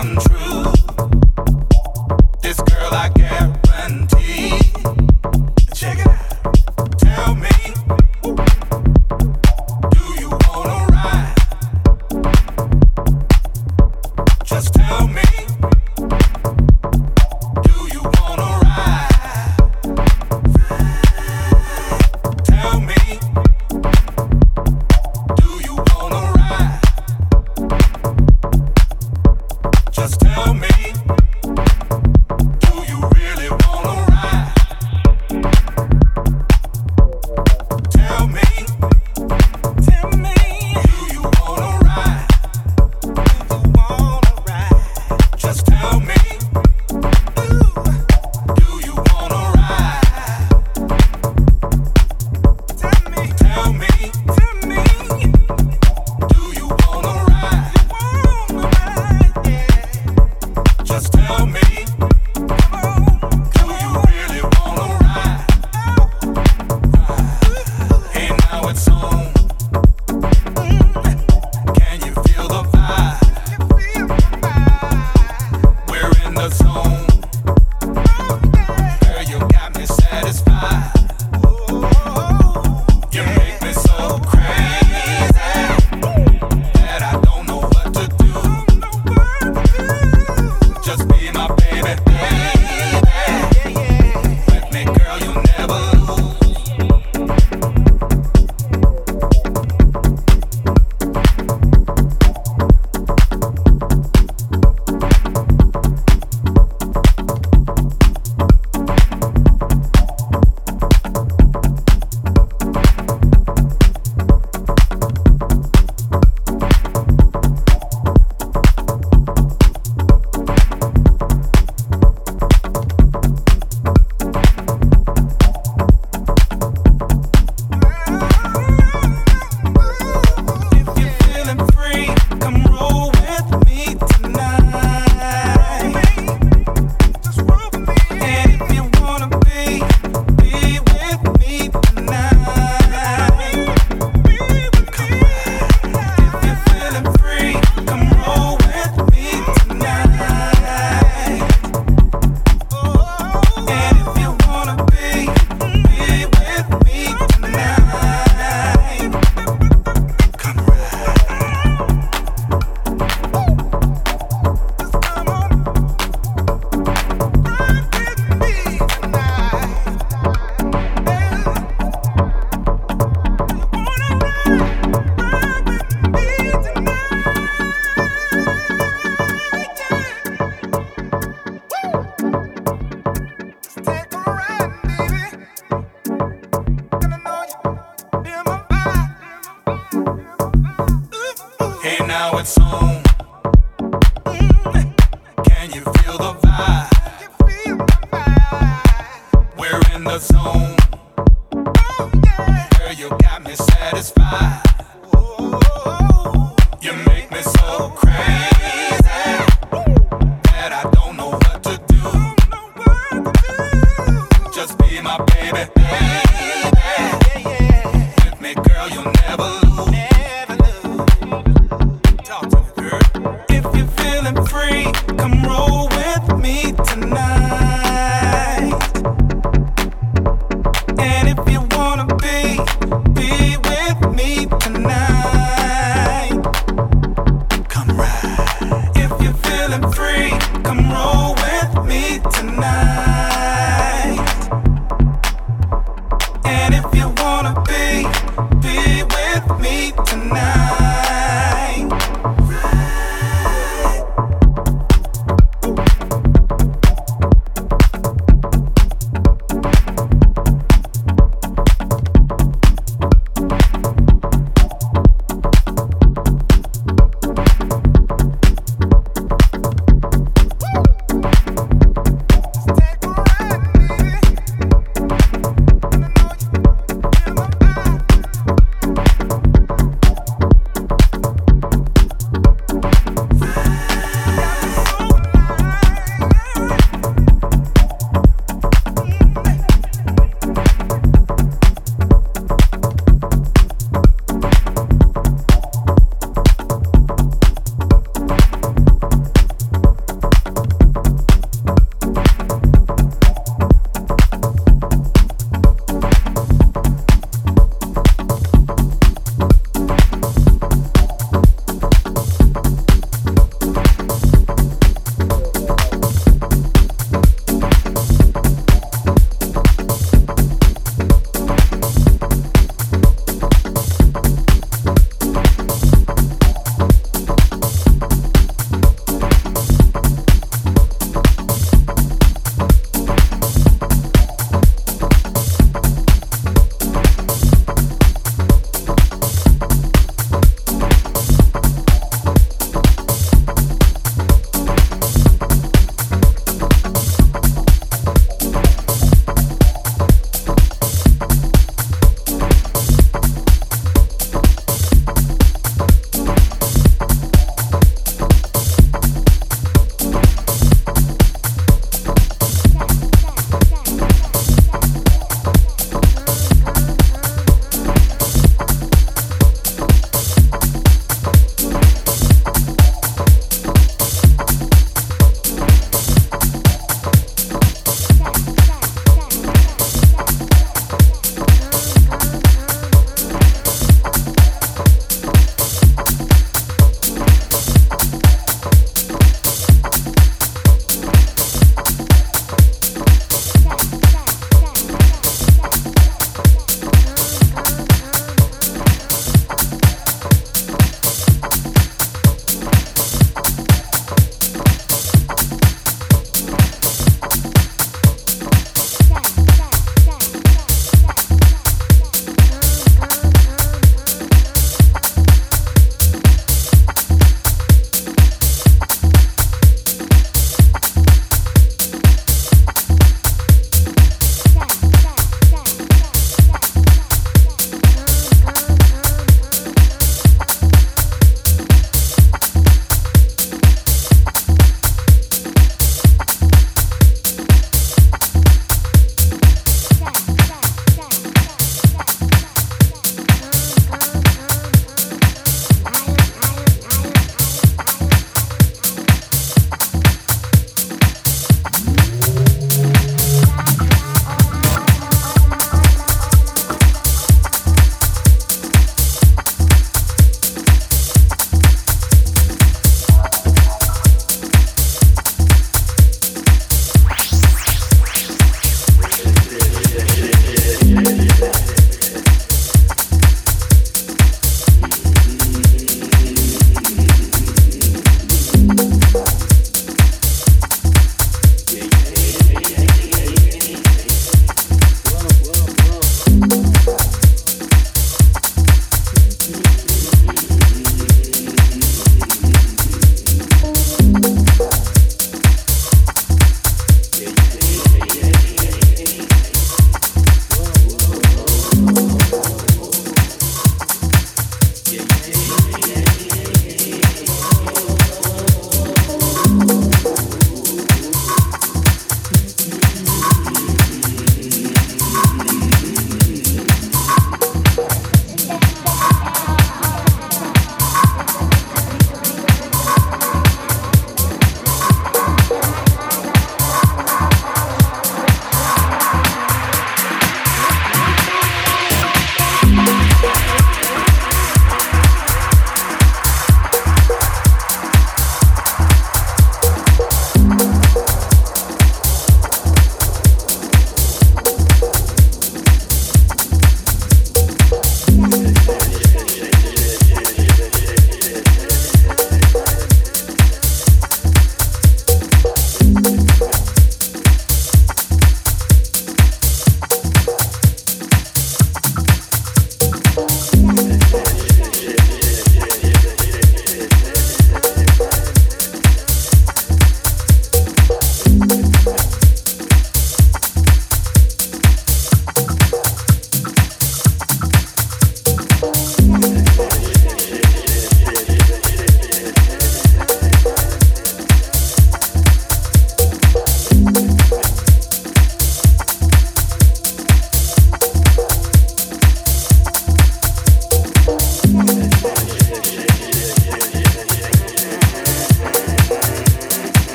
come.